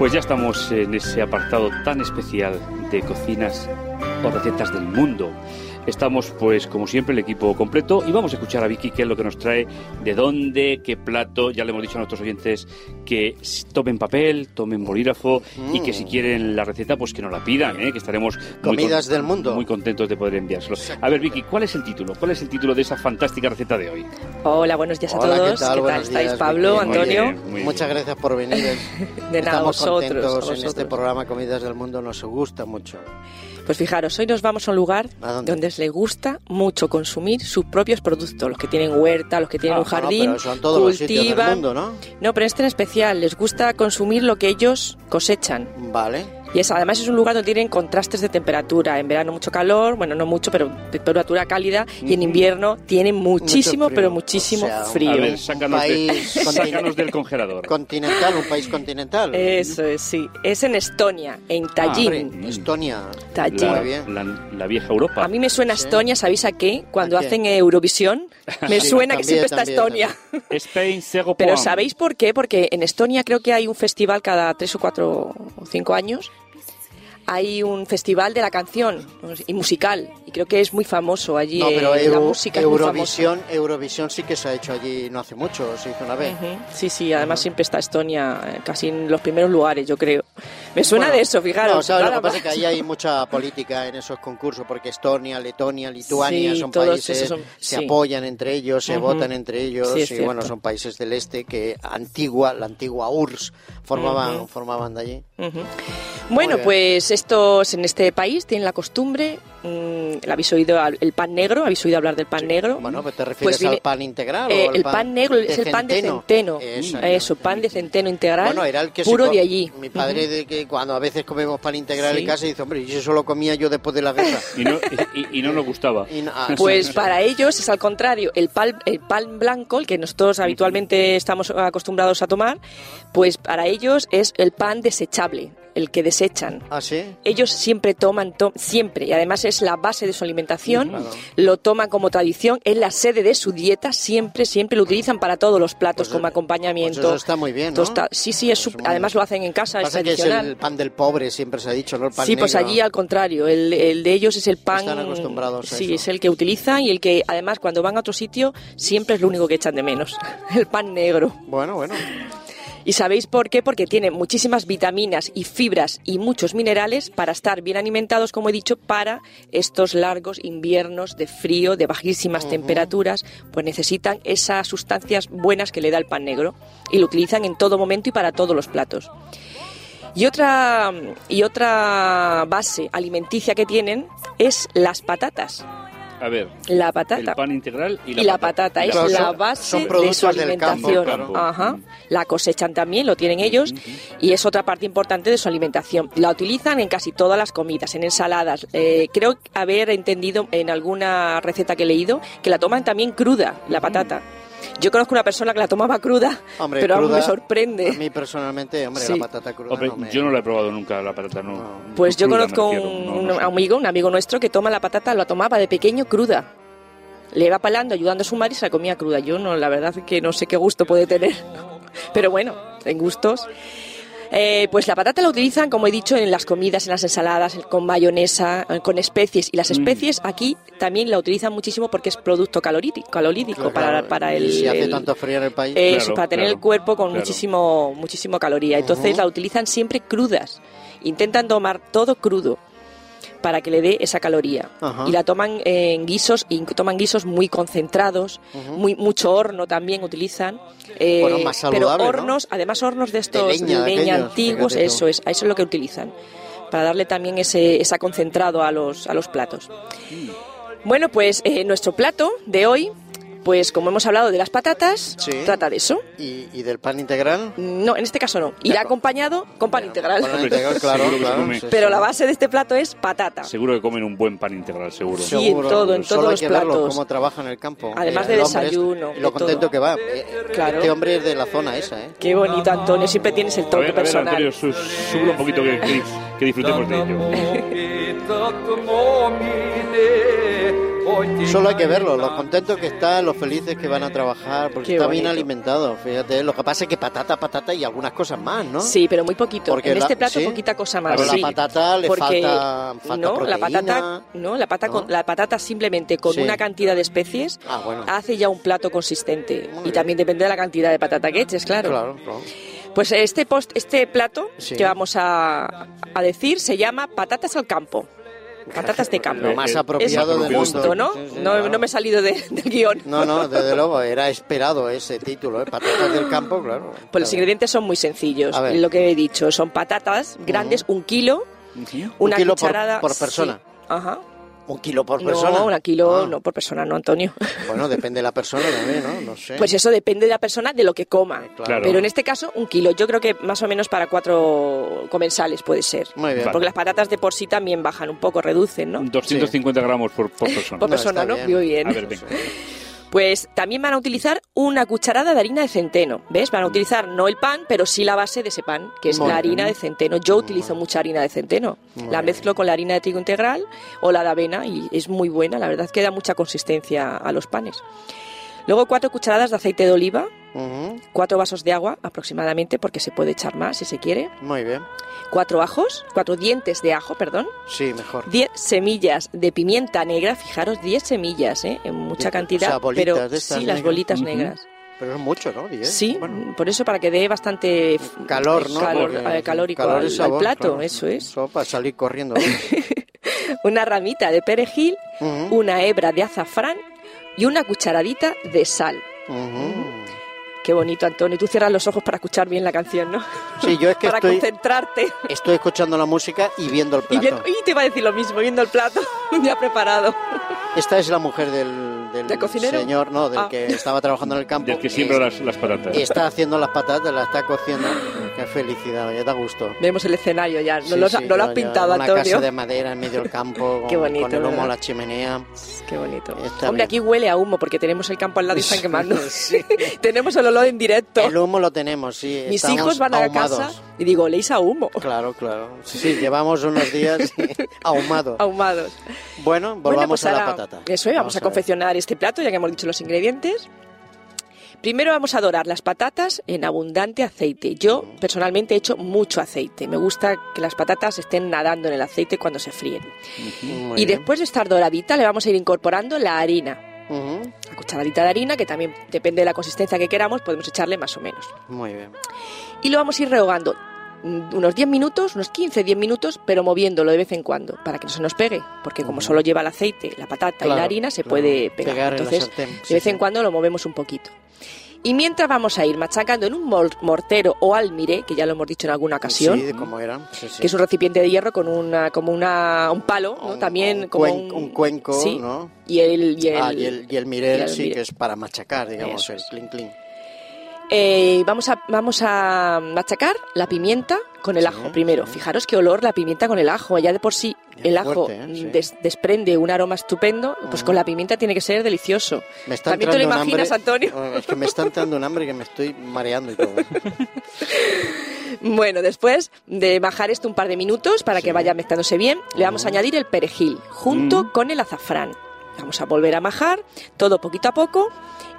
Pues ya estamos en ese apartado tan especial de cocinas o recetas del mundo. Estamos, pues, como siempre, el equipo completo y vamos a escuchar a Vicky qué es lo que nos trae, de dónde, qué plato. Ya le hemos dicho a nuestros oyentes que tomen papel, tomen bolígrafo y que si quieren la receta, pues que nos la pidan, ¿eh? que estaremos muy, Comidas del mundo. muy contentos de poder enviárselo. A ver, Vicky, ¿cuál es el título? ¿Cuál es el título de esa fantástica receta de hoy? Hola, buenos días a Hola, ¿qué todos. tal? Estáis, días, Pablo, Vicky. Muy Antonio? bien, muy bien. Muchas gracias por venir. De nada, Estamos vosotros, contentos a en este vosotros. programa Comidas del Mundo, nos gusta mucho. Pues fijaros, hoy nos vamos a un lugar donde les gusta mucho consumir sus propios productos, los que tienen huerta, los que tienen Ah, un jardín, No, sitios del cultivan. mundo, ¿no? No, pero este en especial les gusta consumir lo que ellos cosechan. Vale. Y es, además es un lugar donde tienen contrastes de temperatura. En verano mucho calor, bueno, no mucho, pero temperatura cálida. Y en invierno tienen muchísimo, pero muchísimo O sea, un- frío. A ver, sácanos, de- país sácanos del congelador. Continental, un país continental. Eso es, sí. Es en Estonia, en Hombre, Tallinn. Estonia. Tallinn. La, bien. la- la vieja Europa. A mí me suena Sí. Estonia, ¿sabéis a qué? Cuando ¿A qué? hacen Eurovisión, me Sí, suena que también, siempre está también, Estonia. Spain, Pero. ¿sabéis por qué? Porque en Estonia creo que hay un festival cada tres o cuatro o cinco años. Hay un festival de la canción y musical. Y creo que es muy famoso allí. No, pero eh, la Euro- música muy famosa. Eurovisión, Eurovisión sí que se ha hecho allí no hace mucho, se hizo una vez. Sí, sí, además siempre está Estonia eh, casi en los primeros lugares, yo creo. Me suena Bueno, de eso, fijaros. No, ¿sabes? Lo que pasa es que ahí hay mucha política en esos concursos, porque Estonia, Letonia, Lituania Sí, son países, son- se sí. apoyan entre ellos, se votan entre ellos, Sí, y cierto. bueno, son países del este que antigua, la antigua URSS formaban, formaban de allí. Bueno, pues estos en este país tienen la costumbre, mm, ¿la habéis oído al- el pan negro? ¿Habéis oído hablar del pan negro? Bueno, pues te refieres viene- al pan integral Eh, o al el pan negro es el pan de centeno. Eso, Eso, pan de centeno integral, Bueno, era el que puro de allí. Mi padre, de que cuando a veces comemos pan integral Sí. en casa, dice, hombre, y eso lo comía yo después de la guerra. Y no, y, y no nos gustaba. Y no- ah, Pues sí, para ellos es al contrario, el pan, el pan blanco, el que nosotros habitualmente estamos acostumbrados a tomar, pues para ellos es el pan desechable, el que desechan. ¿Ah, sí? Ellos siempre toman, to- siempre, y además es la base de su alimentación, Claro. lo toman como tradición, es la sede de su dieta, siempre, siempre lo utilizan para todos los platos Pues, como acompañamiento. pues eso está muy bien, ¿no? Tosta- Sí, sí, es muy- además lo hacen en casa, es que el pan del pobre, siempre se ha dicho, ¿no? El pan Sí, pues negro. allí al contrario, el, el de ellos es el pan. Están acostumbrados a Sí, eso. es el que utilizan y el que además cuando van a otro sitio siempre es lo único que echan de menos, el pan negro. Bueno, bueno. ¿Y sabéis por qué? Porque tiene muchísimas vitaminas y fibras y muchos minerales para estar bien alimentados, como he dicho, para estos largos inviernos de frío, de bajísimas temperaturas, pues necesitan esas sustancias buenas que le da el pan negro y lo utilizan en todo momento y para todos los platos. Y otra, y otra base alimenticia que tienen es las patatas. A ver, La el patata. pan integral y la, Y la patata es Claro, la base son de su alimentación. campo, claro. Ajá. La cosechan también, lo tienen ellos, y es otra parte importante de su alimentación. La utilizan en casi todas las comidas, en ensaladas. Eh, creo haber entendido en alguna receta que he leído que la toman también cruda, la patata. Yo conozco una persona que la tomaba cruda, Hombre, pero aún cruda, me sorprende. A mí personalmente, hombre, Sí. la patata cruda Hombre, no me... yo no la he probado nunca, la patata, no. No. Pues yo conozco un, refiero, no, un no sé. amigo, un amigo nuestro que toma la patata, lo tomaba de pequeño cruda. Le iba palando, ayudando a su madre y se la comía cruda. Yo no, la verdad es que no sé qué gusto puede tener. Pero bueno, en gustos. Eh, pues la patata la utilizan, como he dicho, en las comidas, en las ensaladas, con mayonesa, eh, con especies. Y Mm. las especies aquí también la utilizan muchísimo porque es producto calorítico, calorídico Claro, para, para el... si hace el- tanto frío en el país... Claro, para tener claro, el cuerpo con claro. muchísimo, muchísimo caloría. Entonces la utilizan siempre crudas. Intentan tomar todo crudo para que le dé esa caloría. Ajá. Y la toman en guisos, y toman guisos muy concentrados, muy mucho horno también utilizan. eh, Bueno, más pero ¿no? hornos, además hornos de estos leña, de aquellos, antiguos, eso es, eso es lo que utilizan, para darle también ese, esa concentrado a los, a los platos. Bueno, pues eh, nuestro plato de hoy, pues como hemos hablado de las patatas, Sí. trata de eso. ¿Y, y del pan integral? No, en este caso no. Irá acompañado con pan integral. Pan integral, claro, claro. Pero la base de este plato es patata. Seguro que comen un buen pan integral, seguro. Sí, en todo, en Solo todos hay los platos. cómo trabaja en el campo. Además Eh, de desayuno, lo contento todo. que va. Eh, Claro. Este hombre es de la zona esa, ¿eh? Qué bonito, Antonio. Siempre tienes el A toque a ver, personal. Antonio, su- sube un poquito que, que, que disfrutemos de ello. Solo hay que verlo, los contentos que están, los felices que van a trabajar, porque Qué está bien alimentado. Fíjate, lo que pasa es que patata, patata y algunas cosas más, ¿no? Sí, pero muy poquito. Porque en la- este plato sí. poquita cosa más. Pero Sí. la patata le Porque falta, falta no, la proteína. patata, no, la patata, ¿no? con- la patata simplemente con Sí. una cantidad de especies Ah, bueno. hace ya un plato consistente y bien. también depende de la cantidad de patata que eches, claro. Claro, claro. Pues este post, este plato Sí. que vamos a, a decir se llama patatas al campo. Patatas de campo. Lo más Es apropiado del justo, mundo. ¿no? No, no me he salido de- del guion. No, no, desde luego, era esperado ese título, ¿eh? Patatas del campo, claro. Pues los ingredientes son muy sencillos. Lo que he dicho, son patatas grandes, un kilo, una kilo por- cucharada... por persona. sí, Ajá. Un kilo por persona. No, una kilo, Ah, no por persona, no, Antonio. Bueno, depende de la persona también, ¿no? No sé. Pues eso depende de la persona, de lo que coma. Claro. Pero en este caso, un kilo. Yo creo que más o menos para cuatro comensales puede ser. Muy bien. Porque las patatas de por sí también bajan un poco, reducen, ¿no? 250 gramos por, por persona. Por persona, ¿no? bien. Muy bien. A ver, venga. Pues también van a utilizar una cucharada de harina de centeno. ¿Ves? Van a utilizar no el pan, pero sí la base de ese pan, que es Muy la harina bien. de centeno. Yo utilizo mucha harina de centeno. Muy la bien. mezclo con la harina de trigo integral o la de avena y es muy buena. La verdad que da mucha consistencia a los panes. Luego cuatro cucharadas de aceite de oliva, Cuatro vasos de agua aproximadamente, porque se puede echar más si se quiere. Muy bien. Cuatro ajos, cuatro dientes de ajo, perdón. Sí, mejor. 10 semillas de pimienta negra, fijaros, 10 semillas, ¿eh? en mucha Diez, cantidad, o sea, bolitas pero de estas sí, las bolitas negras. Pero es mucho, ¿no? Diez. Sí, Bueno, por eso para que dé bastante calor, ¿no? calor, eh, calórico calor al, es al sabor, plato, claro. eso es. Eso para salir corriendo. Una ramita de perejil, una hebra de azafrán y una cucharadita de sal. ujú. Qué bonito, Antonio. Tú cierras los ojos para escuchar bien la canción, ¿no? Sí, yo es que para estoy, concentrarte. estoy escuchando la música y viendo el Y, plato. y te iba a decir lo mismo, viendo el plato ya preparado. Esta es la mujer del, del ¿Del cocinero? señor, no, del Ah. que estaba trabajando en el campo. Del que siembra las, las patatas. Está haciendo las patatas, las está cociendo. Qué felicidad, me da gusto. Vemos el escenario ya. No, Sí, lo, sí, no lo has ya- ya pintado, Una Antonio. casa de madera en medio del campo, con, bonito, con el humo ¿verdad? a la chimenea. Qué bonito. Está Hombre, bien. aquí huele a humo porque tenemos el campo al lado y están quemando. Tenemos el olor en directo. El humo lo tenemos, sí. Mis hijos van a ahumados. casa y digo, ¿leéis a humo? Claro, claro. Sí, llevamos unos días ahumados. Ahumados. Bueno, Bueno, volvamos pues a la ahora- patata. Eso es, vamos, a, ver. confeccionar este plato, ya que hemos dicho los ingredientes. Primero vamos a dorar las patatas en abundante aceite. Yo personalmente he hecho mucho aceite. Me gusta que las patatas estén nadando en el aceite cuando se fríen. Muy y bien. después de estar doradita le vamos a ir incorporando la harina. Ujú, La cucharadita de harina, que también depende de la consistencia que queramos, podemos echarle más o menos. Muy bien. Y lo vamos a ir rehogando unos 10 minutos, unos 15, 10 minutos, pero moviéndolo de vez en cuando, para que no se nos pegue, porque como solo lleva el aceite, la patata y la harina, se claro. puede pegar. En Entonces, sartén, de vez sí. en cuando lo movemos un poquito. Y mientras vamos a ir machacando en un mortero o almiré, que ya lo hemos dicho en alguna ocasión, Sí, de cómo eran. Sí, sí. que es un recipiente de hierro con una, como una, un palo, ¿no? Un- También un como cuen- un cuenco, ¿no? Y el, y el, ah, y el, y el mirel, y el sí, que es para machacar, digamos, Eso el clink clink. Eh, vamos, a, vamos a machacar la pimienta con el Sí, ajo primero. sí. Fijaros qué olor la pimienta con el ajo. Ya de por sí el ajo fuerte, ¿eh? Sí. des- desprende un aroma estupendo, pues con la pimienta tiene que ser delicioso. Me está También te lo imaginas, hambre- Antonio. Oh, Es que me está entrando un hambre que me estoy mareando y todo. Bueno, después de bajar esto un par de minutos para que vaya mezclándose bien, le vamos a añadir el perejil junto Ujú. con el azafrán. Vamos a volver a majar todo poquito a poco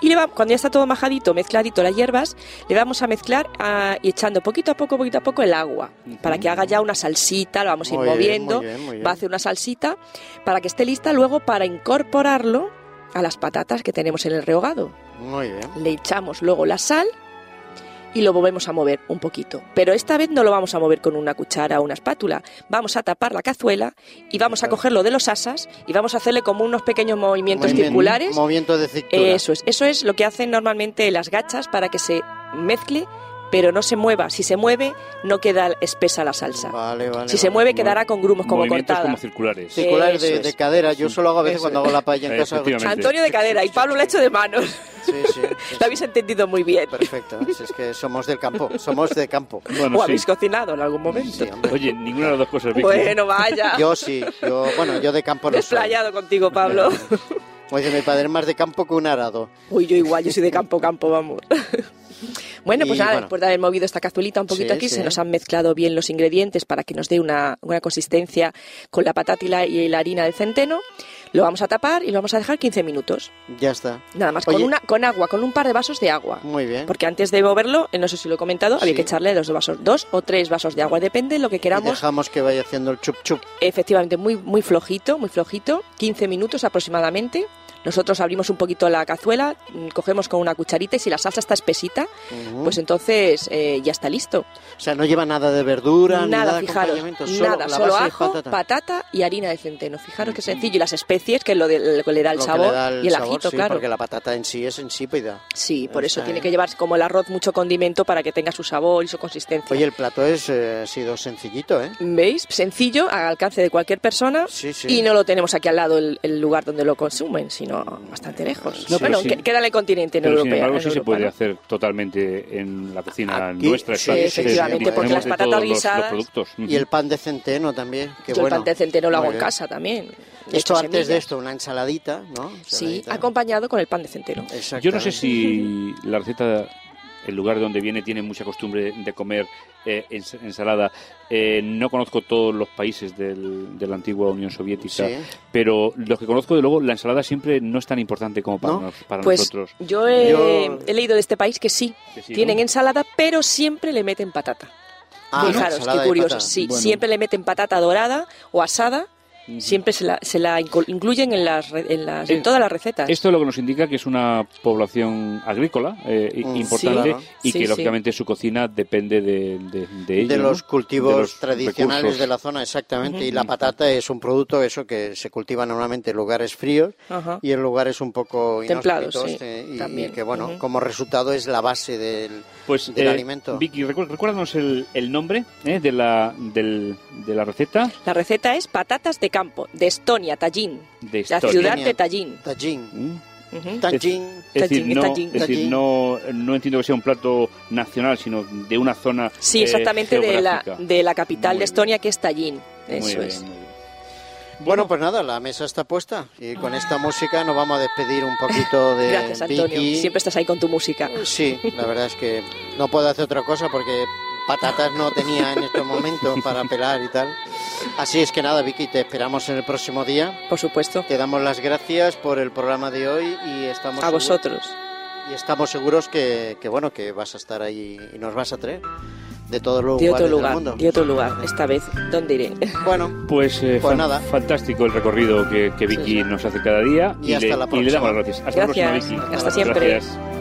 y le va- cuando ya está todo majadito, mezcladito las hierbas, le vamos a mezclar ah, y echando poquito a poco, poquito a poco el agua para que haga ya una salsita, lo vamos a ir Muy bien, moviendo, muy bien, muy bien. va a hacer una salsita para que esté lista luego para incorporarlo a las patatas que tenemos en el rehogado. Muy bien. Le echamos luego la sal y lo volvemos a mover un poquito. Pero esta vez no lo vamos a mover con una cuchara o una espátula. Vamos a tapar la cazuela y vamos a cogerlo de los asas y vamos a hacerle como unos pequeños movimientos Movimiento- circulares. Movimiento de cintura. Eso es, eso es lo que hacen normalmente las gachas para que se mezcle, pero no se mueva. Si se mueve, no queda espesa la salsa. Vale, vale. si se vale. mueve, quedará con grumos como Movimientos cortada. como circulares. Sí. Circular Eso de, de cadera. Yo solo hago a veces Eso cuando hago la paella en casa. Antonio de cadera y Pablo lo ha hecho de manos. Sí, sí. sí, Lo habéis entendido muy bien. Perfecto. Si es que somos del campo. Somos de campo. Bueno, o sí. habéis cocinado en algún momento. Sí. Oye, ninguna de las dos cosas. Vicky. Bueno, vaya. Yo sí. Yo, bueno, yo de campo no soy. Desplayado contigo, Pablo. Como dice mi padre, más de campo que un arado. Uy, yo igual, yo soy de campo, campo, vamos. Bueno, pues Y, nada, bueno. después de haber movido esta cazuelita un poquito Sí, aquí, sí. se nos han mezclado bien los ingredientes para que nos dé una, una consistencia con la patata y la, y la harina del centeno. Lo vamos a tapar y lo vamos a dejar 15 minutos. Ya está. Nada más, Oye. con, una, con agua, con un par de vasos de agua. Muy bien. Porque antes de moverlo, eh, no sé si lo he comentado, había Sí. que echarle dos vasos, dos o tres vasos de agua, depende de lo que Y queramos. dejamos que vaya haciendo el chup chup. Efectivamente, muy, muy flojito, muy flojito, 15 minutos aproximadamente. Nosotros abrimos un poquito la cazuela, mm, cogemos con una cucharita y si la salsa está espesita, Ujú. pues entonces eh, ya está listo. O sea, no lleva nada de verdura, ni nada, nada de fijaros, solo nada, solo ajo, patata. patata. y harina de centeno. Fijaros qué sencillo. Y las especies, que es lo, de- lo que le da el Lo que sabor da el y el sabor, ajito, sí, claro. Porque la patata en sí es insípida. Sí, por eso tiene que llevar como el arroz mucho condimento para que tenga su sabor y su consistencia. Oye, el plato es, eh, ha sido sencillito, ¿eh? ¿Veis? Sencillo, al alcance de cualquier persona. Sí, sí. Y no lo tenemos aquí al lado el, el lugar donde lo consumen, sino bastante lejos. No, bueno, pero sí. que- queda en el continente en Pero europeo. sin embargo en sí se Europa, puede ¿no? hacer totalmente en la cocina Aquí, nuestra. sí, efectivamente, disponemos porque las de patatas todos los- los, guisadas- productos. Y el pan de centeno también, qué Yo bueno. el pan de centeno lo hago Muy en bien. casa también. de Esto hecho, antes de semillas. esto, una ensaladita, ¿no? Sí, Ensaladita. acompañado con el pan de centeno. Yo no sé si la receta, el lugar de donde viene, tiene mucha costumbre de comer eh, ens- ensalada. Eh, no conozco todos los países del- de la antigua Unión Soviética, Sí. pero los que conozco, de luego, la ensalada siempre no es tan importante como para, ¿No? nos- para Pues nosotros. yo he, Yo- he leído de este país que sí, Que sí, tienen ¿no? ensalada, pero siempre le meten patata. Ah, Fijaros, qué curioso. Sí, Bueno. siempre le meten patata dorada o asada. Siempre se la, se la inclu- incluyen en, las, en, las, en Eh, todas las recetas. Esto es lo que nos indica que es una población agrícola eh, Mm, importante sí, claro. y Sí, que sí. lógicamente su cocina depende de, de, de ello, de ¿no? los cultivos De los tradicionales recursos. de la zona, exactamente. Y la patata es un producto eso que se cultiva normalmente en lugares fríos Ajá. y en lugares un poco Templados, eh, y, también. y que bueno, como resultado es la base del, Pues, del eh, alimento. Vicky, recu- recuérdanos el, el nombre eh, de, la, del- de la receta La receta es patatas de campo, de Estonia, Tallinn. de La ciudad de Tallinn. Tallín. ¿Mm? Es decir, Tallinn, no, Tallinn. es decir, Tallinn. no, no entiendo que sea un plato nacional, sino de una zona Sí, eh, exactamente de la, de la capital Muy de Estonia, que es Tallinn. Muy Eso bien, es. muy bien. Bueno, pues nada, la mesa está puesta y con esta música nos vamos a despedir un poquito de Gracias, Antonio. Vicky. Siempre estás ahí con tu música. Sí, la verdad es que no puedo hacer otra cosa porque patatas no tenía en estos momentos para pelar y tal. Así es que nada, Vicky, te esperamos en el próximo día. Por supuesto. Te damos las gracias por el programa de hoy y estamos A vosotros. y estamos seguros que, que, bueno que vas a estar ahí y nos vas a traer de todos los De lugares otro del lugar. mundo. De otro lugar. Esta vez, ¿dónde iré? Bueno, Pues, eh, Pues nada. fantástico el recorrido que, que Vicky Sí, sí. nos hace cada día Y hasta le, la y le próxima. damos las gracias. Hasta Gracias. la próxima, Vicky. Hasta siempre. Gracias.